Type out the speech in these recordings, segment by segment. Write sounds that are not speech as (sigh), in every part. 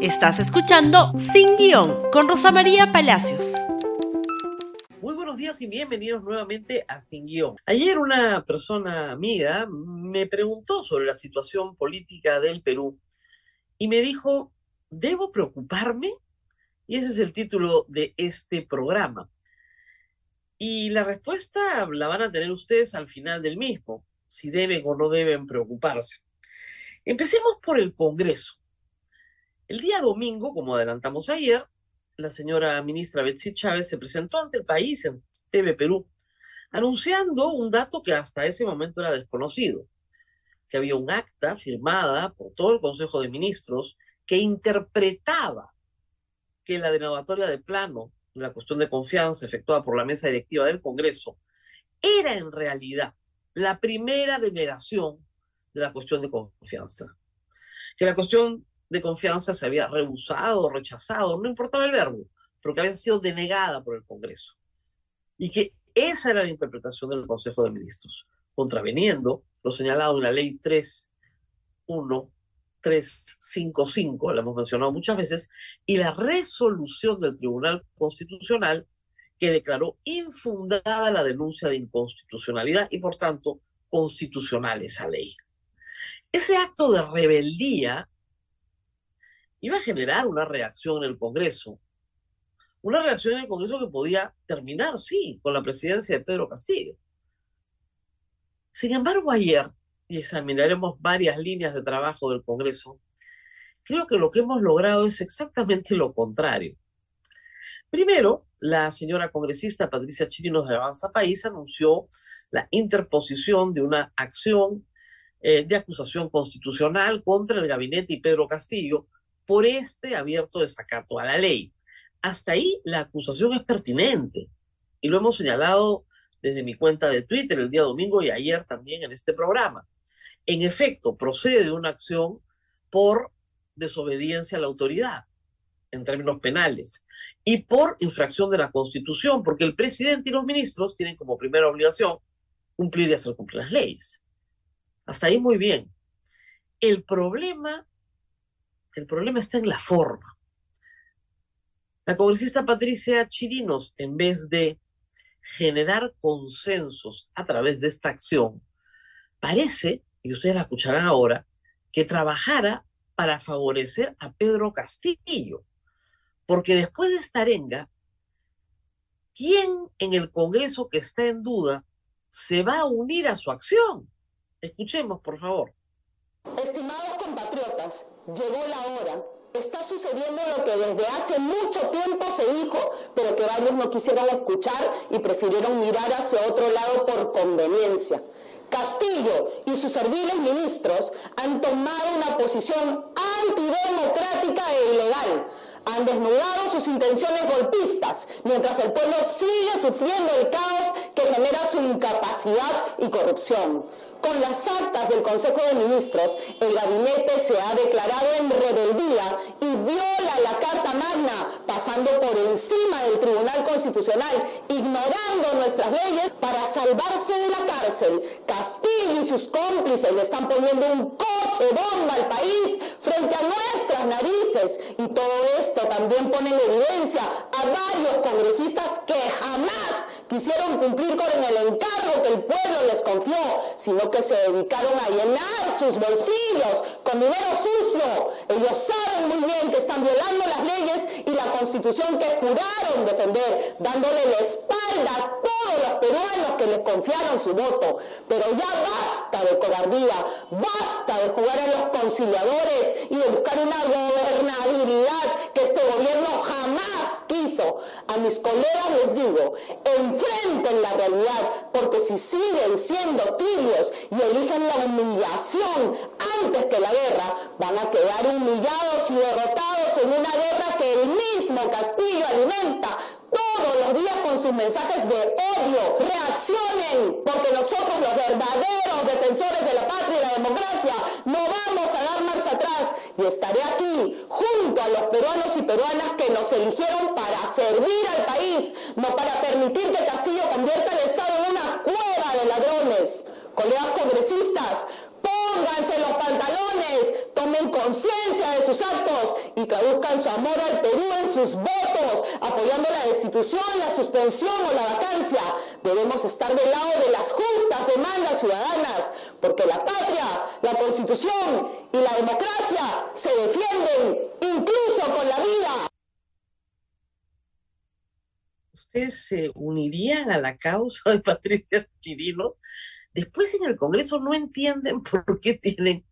Estás escuchando Sin Guión con Rosa María Palacios. Muy buenos días y bienvenidos nuevamente a Sin Guión. Ayer una persona amiga me preguntó sobre la situación política del Perú y me dijo, ¿debo preocuparme? Y ese es el título de este programa. Y la respuesta la van a tener ustedes al final del mismo, si deben o no deben preocuparse. Empecemos por el Congreso. El día domingo, como adelantamos ayer, la señora ministra Betsy Chávez se presentó ante el país en TV Perú, anunciando un dato que hasta ese momento era desconocido, que había un acta firmada por todo el Consejo de Ministros que interpretaba que la denegatoria de plano, la cuestión de confianza efectuada por la mesa directiva del Congreso, era en realidad la primera denegación de la cuestión de confianza. Que la cuestión de confianza se había rehusado, rechazado, no importaba el verbo, pero que había sido denegada por el Congreso. Y que esa era la interpretación del Consejo de Ministros, contraveniendo lo señalado en la ley 31355, la hemos mencionado muchas veces, y la resolución del Tribunal Constitucional que declaró infundada la denuncia de inconstitucionalidad y por tanto constitucional esa ley. Ese acto de rebeldía iba a generar una reacción en el Congreso. Una reacción en el Congreso que podía terminar, sí, con la presidencia de Pedro Castillo. Sin embargo, ayer, y examinaremos varias líneas de trabajo del Congreso, creo que lo que hemos logrado es exactamente lo contrario. Primero, la señora congresista Patricia Chirinos de Avanza País anunció la interposición de una acción eh, de acusación constitucional contra el gabinete y Pedro Castillo por este abierto desacato a la ley. Hasta ahí la acusación es pertinente y lo hemos señalado desde mi cuenta de Twitter el día domingo y ayer también en este programa. En efecto, procede de una acción por desobediencia a la autoridad en términos penales y por infracción de la Constitución, porque el presidente y los ministros tienen como primera obligación cumplir y hacer cumplir las leyes. Hasta ahí muy bien. El problema, el problema está en la forma. La congresista Patricia Chirinos, en vez de generar consensos a través de esta acción, parece, y ustedes la escucharán ahora, que trabajara para favorecer a Pedro Castillo. Porque después de esta arenga, ¿quién en el Congreso que está en duda se va a unir a su acción? Escuchemos, por favor. Estimados llegó la hora. Está sucediendo lo que desde hace mucho tiempo se dijo, pero que varios no quisieron escuchar y prefirieron mirar hacia otro lado por conveniencia. Castillo y sus serviles ministros han tomado una posición antidemocrática e ilegal. Han desnudado sus intenciones golpistas, mientras el pueblo sigue sufriendo el caos que genera su incapacidad y corrupción. Con las actas del Consejo de Ministros, el gabinete se ha declarado en rebeldía y viola la Carta Magna, pasando por encima del Tribunal Constitucional, ignorando nuestras leyes para salvarse de la cárcel. Castillo y sus cómplices le están poniendo un coche bomba al país frente a nuestras narices. Y todo esto también pone en evidencia a varios congresistas que jamás quisieron cumplir con el encargo que el pueblo les confió, sino que se dedicaron a llenar sus bolsillos con dinero sucio. Ellos saben muy bien que están violando las leyes y la constitución que juraron defender, dándole la espalda a todos los peruanos que les confiaron su voto. Pero ya basta de cobardía, basta de jugar a los conciliadores y de buscar una gobernabilidad que este gobierno jamás quiso. A mis colegas les digo, enfrenten la realidad, porque si siguen siendo tibios y eligen la humillación antes que la guerra, van a quedar humillados y derrotados en una guerra que el mismo Castillo alimenta con sus mensajes de odio. Reaccionen, porque nosotros los verdaderos defensores de la patria y la democracia no vamos a dar marcha atrás y estaré aquí junto a los peruanos y peruanas que nos eligieron para servir al país, no para permitir que Castillo convierta el Estado en una cueva de ladrones. Colegas congresistas, tomen conciencia de sus actos y traduzcan su amor al Perú en sus votos, apoyando la destitución, la suspensión o la vacancia. Debemos estar del lado de las justas demandas ciudadanas, porque la patria, la constitución y la democracia se defienden incluso con la vida. ¿Ustedes se unirían a la causa de Patricia Chirinos? Después en el Congreso no entienden (laughs) por qué tienen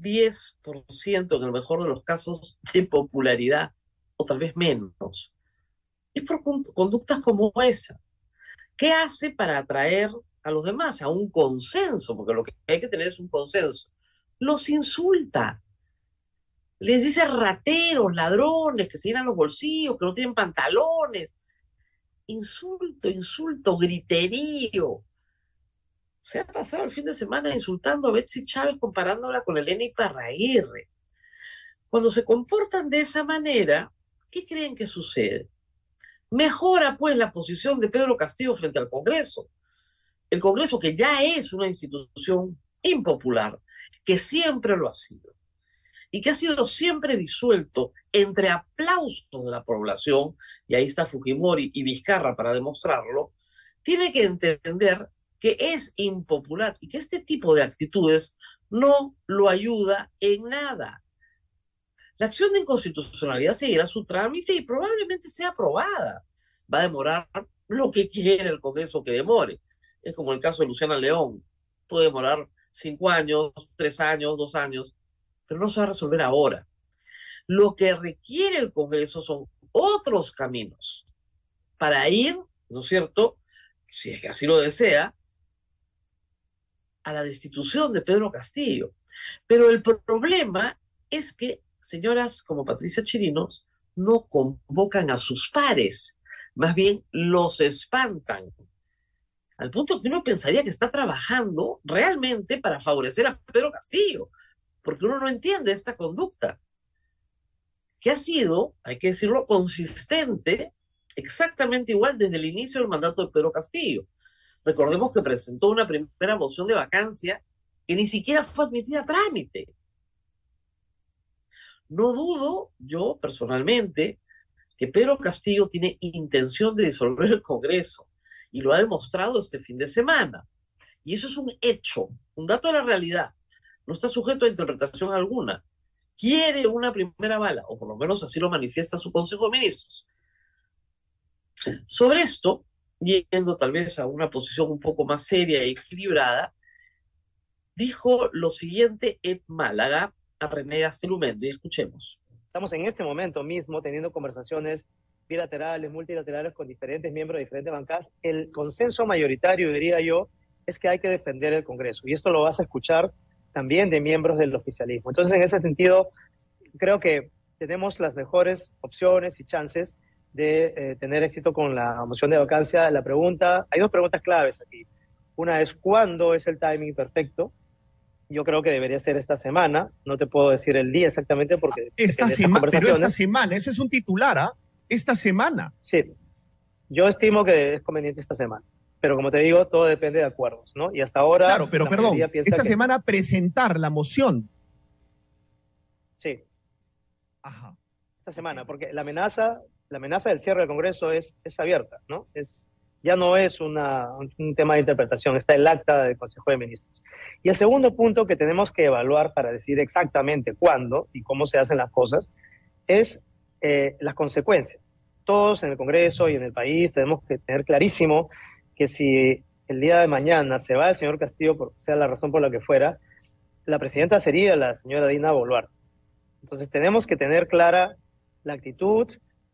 10% en el mejor de los casos de popularidad, o tal vez menos. Es por conductas como esa. ¿Qué hace para atraer a los demás a un consenso? Porque lo que hay que tener es un consenso. Los insulta. Les dice rateros, ladrones, que se llenan los bolsillos, que no tienen pantalones. Insulto, insulto, griterío se ha pasado el fin de semana insultando a Betsy Chávez comparándola con Elena Iparraguirre. Cuando se comportan de esa manera, ¿qué creen que sucede? Mejora pues la posición de Pedro Castillo frente al Congreso. El Congreso que ya es una institución impopular, que siempre lo ha sido, y que ha sido siempre disuelto entre aplausos de la población, y ahí está Fujimori y Vizcarra para demostrarlo, tiene que entender que es impopular y que este tipo de actitudes no lo ayuda en nada. La acción de inconstitucionalidad seguirá su trámite y probablemente sea aprobada. Va a demorar lo que quiere el Congreso que demore. Es como el caso de Luciana León. Puede demorar cinco años, tres años, dos años, pero no se va a resolver ahora. Lo que requiere el Congreso son otros caminos para ir, ¿no es cierto? Si es que así lo desea, a la destitución de Pedro Castillo. Pero el problema es que señoras como Patricia Chirinos no convocan a sus pares, más bien los espantan. Al punto que uno pensaría que está trabajando realmente para favorecer a Pedro Castillo, porque uno no entiende esta conducta, que ha sido, hay que decirlo, consistente exactamente igual desde el inicio del mandato de Pedro Castillo. Recordemos que presentó una primera moción de vacancia que ni siquiera fue admitida a trámite. No dudo, yo personalmente, que Pedro Castillo tiene intención de disolver el Congreso y lo ha demostrado este fin de semana. Y eso es un hecho, un dato de la realidad. No está sujeto a interpretación alguna. Quiere una primera bala, o por lo menos así lo manifiesta su Consejo de Ministros. Sobre esto, yendo tal vez a una posición un poco más seria y equilibrada, dijo lo siguiente Ed Málaga a René Gastelumendo, y escuchemos. Estamos en este momento mismo teniendo conversaciones bilaterales, multilaterales con diferentes miembros de diferentes bancas. El consenso mayoritario, diría yo, es que hay que defender el Congreso. Y esto lo vas a escuchar también de miembros del oficialismo. Entonces, en ese sentido, creo que tenemos las mejores opciones y chances de eh, tener éxito con la moción de vacancia. La pregunta, hay dos preguntas claves aquí. Una es cuándo es el timing perfecto. Yo creo que debería ser esta semana. No te puedo decir el día exactamente porque esta semana, pero esta semana, ese es un titular, ¿ah? Esta semana. Sí. Yo estimo que es conveniente esta semana. Pero como te digo, todo depende de acuerdos, ¿no? Y hasta ahora. Claro, pero perdón, esta semana presentar la moción. Sí. Ajá. Esta semana, porque la amenaza la amenaza del cierre del Congreso es, es abierta, ¿no? Es, ya no es un tema de interpretación, está el acta del Consejo de Ministros. Y el segundo punto que tenemos que evaluar para decir exactamente cuándo y cómo se hacen las cosas es eh, las consecuencias. Todos en el Congreso y en el país tenemos que tener clarísimo que si el día de mañana se va el señor Castillo, por sea la razón por la que fuera, la presidenta sería la señora Dina Boluarte. Entonces tenemos que tener clara la actitud,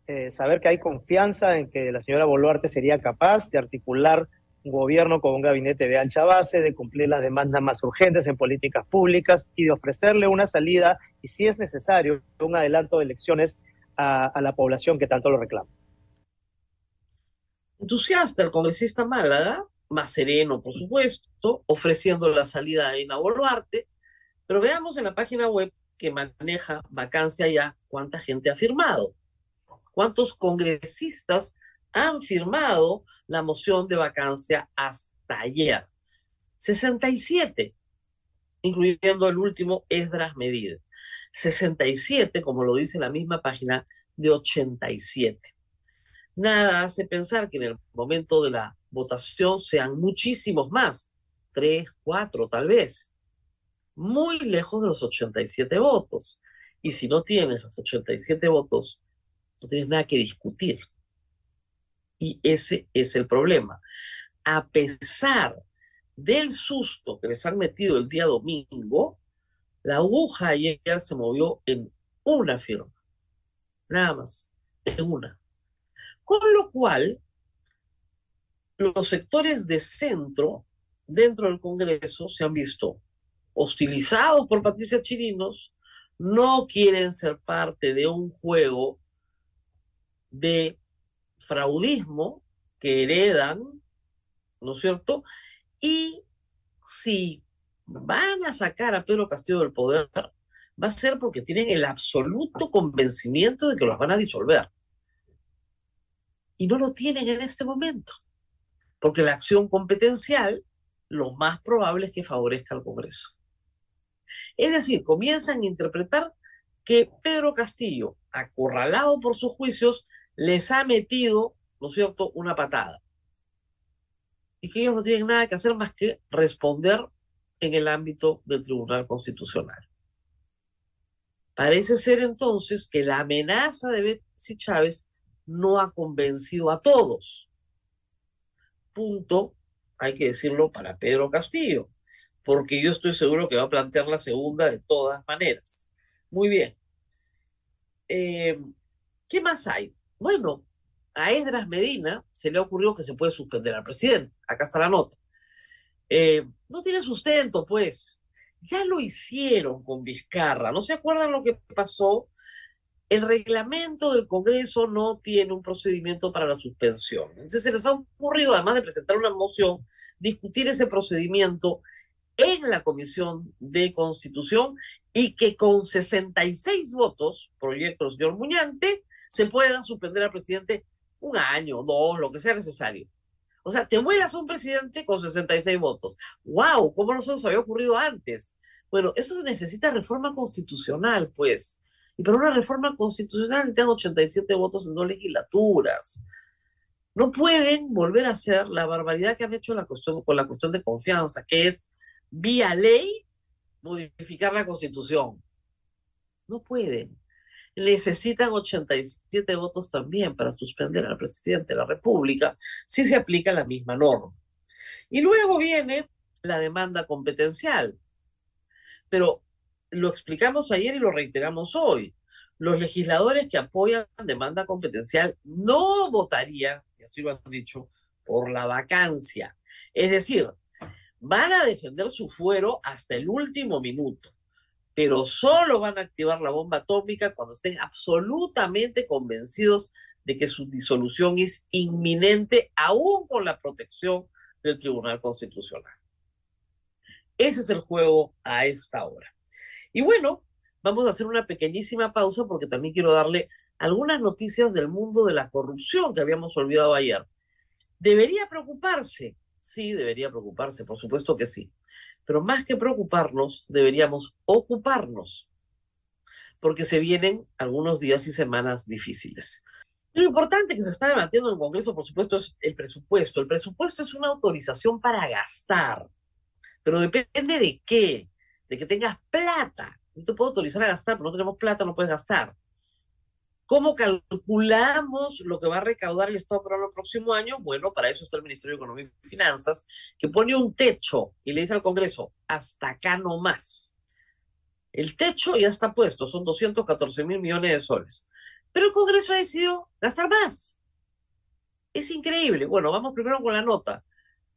eh, saber que hay confianza en que la señora Boluarte sería capaz de articular un gobierno con un gabinete de ancha base, de cumplir las demandas más urgentes en políticas públicas y de ofrecerle una salida y, si es necesario, un adelanto de elecciones a, la población que tanto lo reclama. Entusiasta el congresista Málaga, más sereno, por supuesto, ofreciendo la salida a Ina Boluarte, pero veamos en la página web que maneja vacancia ya cuánta gente ha firmado cuántos congresistas han firmado la moción de vacancia hasta ayer. 67. incluyendo el último Esdras Medid. 67, como lo dice la misma página, de 87. Nada hace pensar que en el momento de la votación sean muchísimos más, tres, cuatro tal vez, muy lejos de los 87 votos. Y si no tienes los 87 votos, no tienes nada que discutir. Y ese es el problema. A pesar del susto que les han metido el día domingo, la aguja ayer se movió en una firma, nada más, en una. Con lo cual, los sectores de centro dentro del Congreso se han visto hostilizados por Patricia Chirinos, no quieren ser parte de un juego de fraudismo que heredan, ¿no es cierto? Y si van a sacar a Pedro Castillo del poder, va a ser porque tienen el absoluto convencimiento de que los van a disolver. Y no lo tienen en este momento, porque la acción competencial lo más probable es que favorezca al Congreso. Es decir, comienzan a interpretar que Pedro Castillo, acorralado por sus juicios, les ha metido, ¿no es cierto?, una patada. Y que ellos no tienen nada que hacer más que responder en el ámbito del Tribunal Constitucional. Parece ser entonces que la amenaza de Betsy Chávez no ha convencido a todos. Punto, hay que decirlo para Pedro Castillo, porque yo estoy seguro que va a plantear la segunda de todas maneras. Muy bien. Eh, ¿Qué más hay? Bueno, a Esdras Medina se le ocurrió que se puede suspender al presidente. Acá está la nota. Eh, no tiene sustento, pues. Ya lo hicieron con Vizcarra. ¿No se acuerdan lo que pasó? El reglamento del Congreso no tiene un procedimiento para la suspensión. Entonces se les ha ocurrido, además de presentar una moción, discutir ese procedimiento en la Comisión de Constitución y que con 66 votos, proyecto del señor Muñante, se pueda suspender al presidente un año, dos, lo que sea necesario. O sea, te vuelas a un presidente con 66 votos. ¡Wow! ¿Cómo no se nos había ocurrido antes? Bueno, eso necesita reforma constitucional, pues. Y para una reforma constitucional necesitan 87 votos en dos legislaturas. No pueden volver a hacer la barbaridad que han hecho con la cuestión de confianza, que es vía ley modificar la constitución. No pueden necesitan 87 votos también para suspender al presidente de la República si se aplica la misma norma. Y luego viene la demanda competencial. Pero lo explicamos ayer y lo reiteramos hoy. Los legisladores que apoyan demanda competencial no votarían, y así lo han dicho, por la vacancia. Es decir, van a defender su fuero hasta el último minuto pero solo van a activar la bomba atómica cuando estén absolutamente convencidos de que su disolución es inminente, aún con la protección del Tribunal Constitucional. Ese es el juego a esta hora. Y bueno, vamos a hacer una pequeñísima pausa porque también quiero darle algunas noticias del mundo de la corrupción que habíamos olvidado ayer. ¿Debería preocuparse? Sí, debería preocuparse, por supuesto que sí. Pero más que preocuparnos, deberíamos ocuparnos, porque se vienen algunos días y semanas difíciles. Lo importante que se está debatiendo en el Congreso, por supuesto, es el presupuesto. El presupuesto es una autorización para gastar, pero depende de qué, de que tengas plata. No te puedo autorizar a gastar, pero no tenemos plata, no puedes gastar. ¿Cómo calculamos lo que va a recaudar el Estado para el próximo año? Bueno, para eso está el Ministerio de Economía y Finanzas, que pone un techo y le dice al Congreso, hasta acá no más. El techo ya está puesto, son 214 mil millones de soles. Pero el Congreso ha decidido gastar más. Es increíble. Bueno, vamos primero con la nota.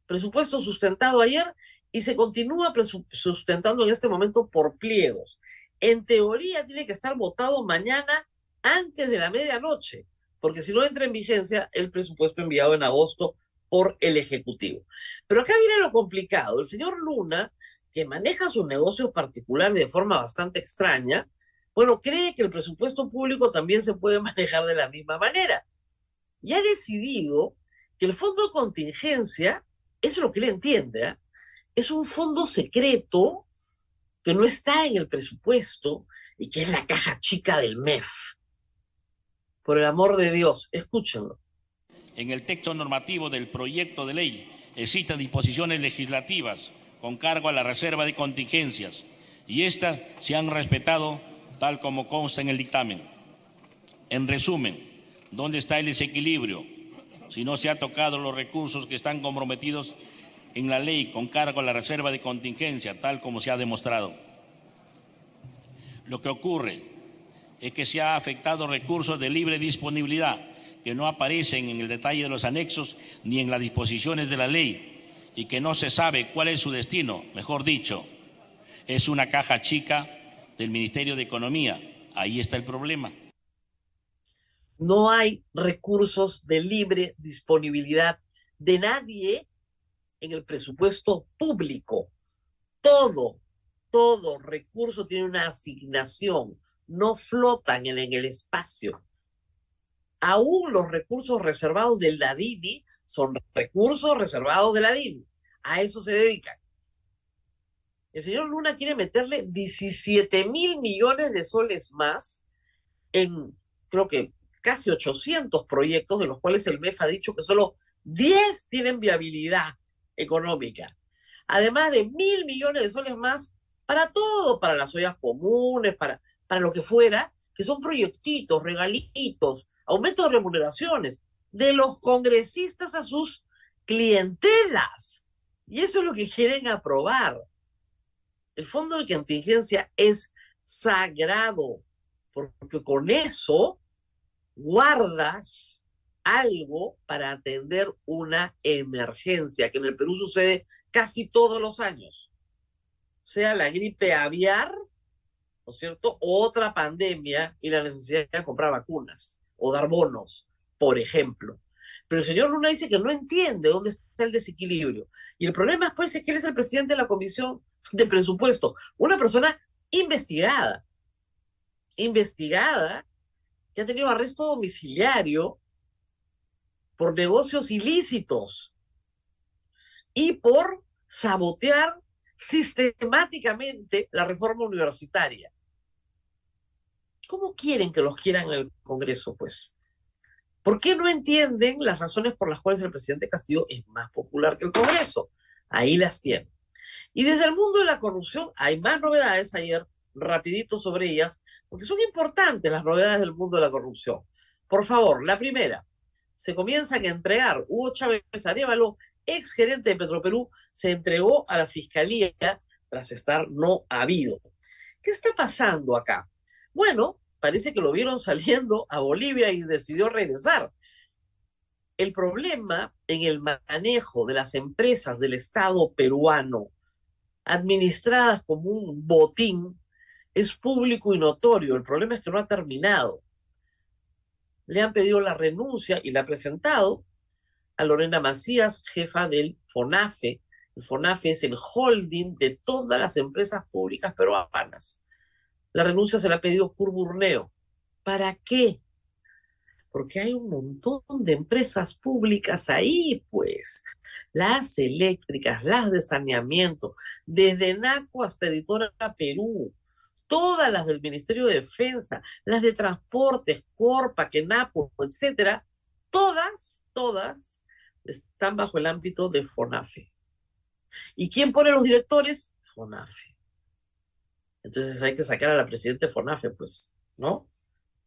Presupuesto sustentado ayer y se continúa sustentando en este momento por pliegos. En teoría tiene que estar votado mañana antes de la medianoche, porque si no entra en vigencia el presupuesto enviado en agosto por el Ejecutivo. Pero acá viene lo complicado. El señor Luna, que maneja sus negocios particulares de forma bastante extraña, bueno, cree que el presupuesto público también se puede manejar de la misma manera. Y ha decidido que el fondo de contingencia, eso es lo que él entiende, ¿eh? es un fondo secreto que no está en el presupuesto y que es la caja chica del MEF. Por el amor de Dios, escúchenlo. En el texto normativo del proyecto de ley existen disposiciones legislativas con cargo a la reserva de contingencias y estas se han respetado tal como consta en el dictamen. En resumen, ¿dónde está el desequilibrio? Si no se han tocado los recursos que están comprometidos en la ley con cargo a la reserva de contingencia, tal como se ha demostrado. Lo que ocurre es que se ha afectado recursos de libre disponibilidad que no aparecen en el detalle de los anexos ni en las disposiciones de la ley y que no se sabe cuál es su destino, mejor dicho, es una caja chica del Ministerio de Economía. Ahí está el problema. No hay recursos de libre disponibilidad de nadie en el presupuesto público. Todo, todo recurso tiene una asignación, no flotan en, el espacio. Aún los recursos reservados del DADINI son recursos reservados del DADINI. A eso se dedican. El señor Luna quiere meterle 17 mil millones de soles más en, creo que casi 800 proyectos, de los cuales el MEF ha dicho que solo 10 tienen viabilidad económica. Además de mil millones de soles más para todo, para las ollas comunes, para, para lo que fuera, que son proyectitos, regalitos, aumentos de remuneraciones de los congresistas a sus clientelas. Y eso es lo que quieren aprobar. El fondo de contingencia es sagrado, porque con eso guardas algo para atender una emergencia, que en el Perú sucede casi todos los años, sea la gripe aviar, ¿no es cierto? Otra pandemia y la necesidad de comprar vacunas o dar bonos, por ejemplo. Pero el señor Luna dice que no entiende dónde está el desequilibrio. Y el problema pues es que él es el presidente de la Comisión de Presupuesto, una persona investigada, investigada, que ha tenido arresto domiciliario por negocios ilícitos y por sabotear sistemáticamente la reforma universitaria. ¿Cómo quieren que los quieran en el Congreso, pues? ¿Por qué no entienden las razones por las cuales el presidente Castillo es más popular que el Congreso? Ahí las tienen. Y desde el mundo de la corrupción hay más novedades ayer, rapidito sobre ellas, porque son importantes las novedades del mundo de la corrupción. Por favor, la primera, se comienzan a entregar. Hugo Chávez Arevalo, ex gerente de Petroperú, se entregó a la fiscalía tras estar no habido. ¿Qué está pasando acá? Bueno, parece que lo vieron saliendo a Bolivia y decidió regresar. El problema en el manejo de las empresas del Estado peruano, administradas como un botín, es público y notorio. El problema es que no ha terminado le han pedido la renuncia y la ha presentado a Lorena Macías, jefa del FONAFE. El FONAFE es el holding de todas las empresas públicas peruanas. La renuncia se la ha pedido Curburneo. ¿Para qué? Porque hay un montón de empresas públicas ahí, pues. Las eléctricas, las de saneamiento, desde NACO hasta Editora Perú todas las del Ministerio de Defensa, las de Transportes, Corpa, Kenapo, etcétera, todas, todas están bajo el ámbito de FONAFE. ¿Y quién pone los directores? FONAFE. Entonces hay que sacar a la presidenta de FONAFE, pues, ¿no?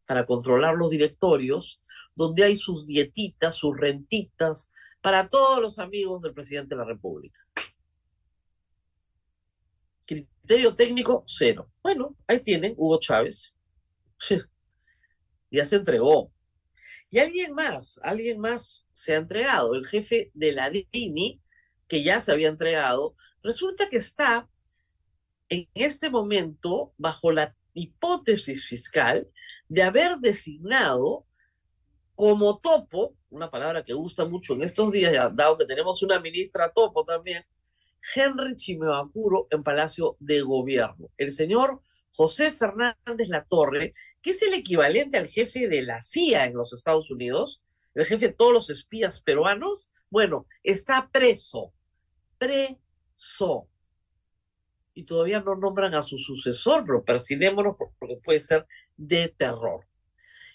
Para controlar los directorios, donde hay sus dietitas, sus rentitas, para todos los amigos del presidente de la República. Criterio técnico, cero. Bueno, ahí tienen Hugo Chávez. (laughs) ya se entregó. Y alguien más, alguien más se ha entregado, el jefe de la DINI, que ya se había entregado, resulta que está en este momento bajo la hipótesis fiscal de haber designado como topo, una palabra que gusta mucho en estos días, dado que tenemos una ministra topo también, Henry Chimeacuro en Palacio de Gobierno. El señor José Fernández Latorre, que es el equivalente al jefe de la CIA en los Estados Unidos, el jefe de todos los espías peruanos, bueno, está preso, preso. y todavía no nombran a su sucesor, pero persinémonos porque puede ser de terror.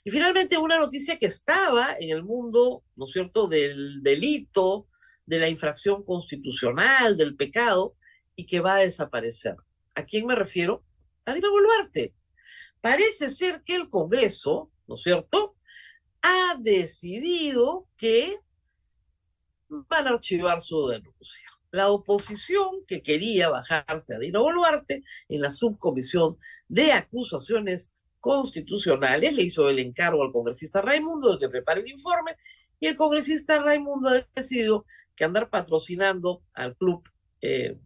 Y finalmente una noticia que estaba en el mundo, ¿no es cierto?, del delito, de la infracción constitucional, del pecado, y que va a desaparecer. ¿A quién me refiero? Dina Boluarte. Parece ser que el Congreso, ¿no es cierto?, ha decidido que van a archivar su denuncia. La oposición que quería bajarse a Dino Boluarte en la subcomisión de acusaciones constitucionales le hizo el encargo al congresista Raimundo de que prepare el informe y el congresista Raimundo ha decidido que andar patrocinando al club eh,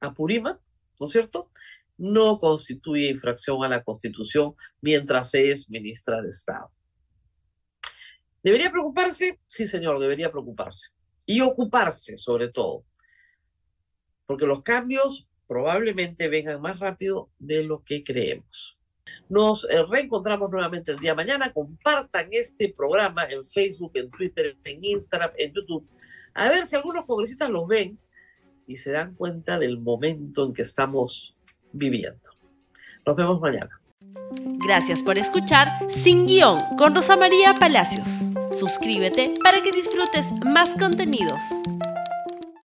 Apurima, ¿no es cierto? No constituye infracción a la Constitución mientras es ministra de Estado. ¿Debería preocuparse? Sí, señor, debería preocuparse. Y ocuparse, sobre todo. Porque los cambios probablemente vengan más rápido de lo que creemos. Nos eh, reencontramos nuevamente el día mañana. Compartan este programa en Facebook, en Twitter, en Instagram, en YouTube. A ver si algunos congresistas los ven y se dan cuenta del momento en que estamos viviendo. Nos vemos mañana. Gracias por escuchar Sin Guión con Rosa María Palacios. Suscríbete para que disfrutes más contenidos.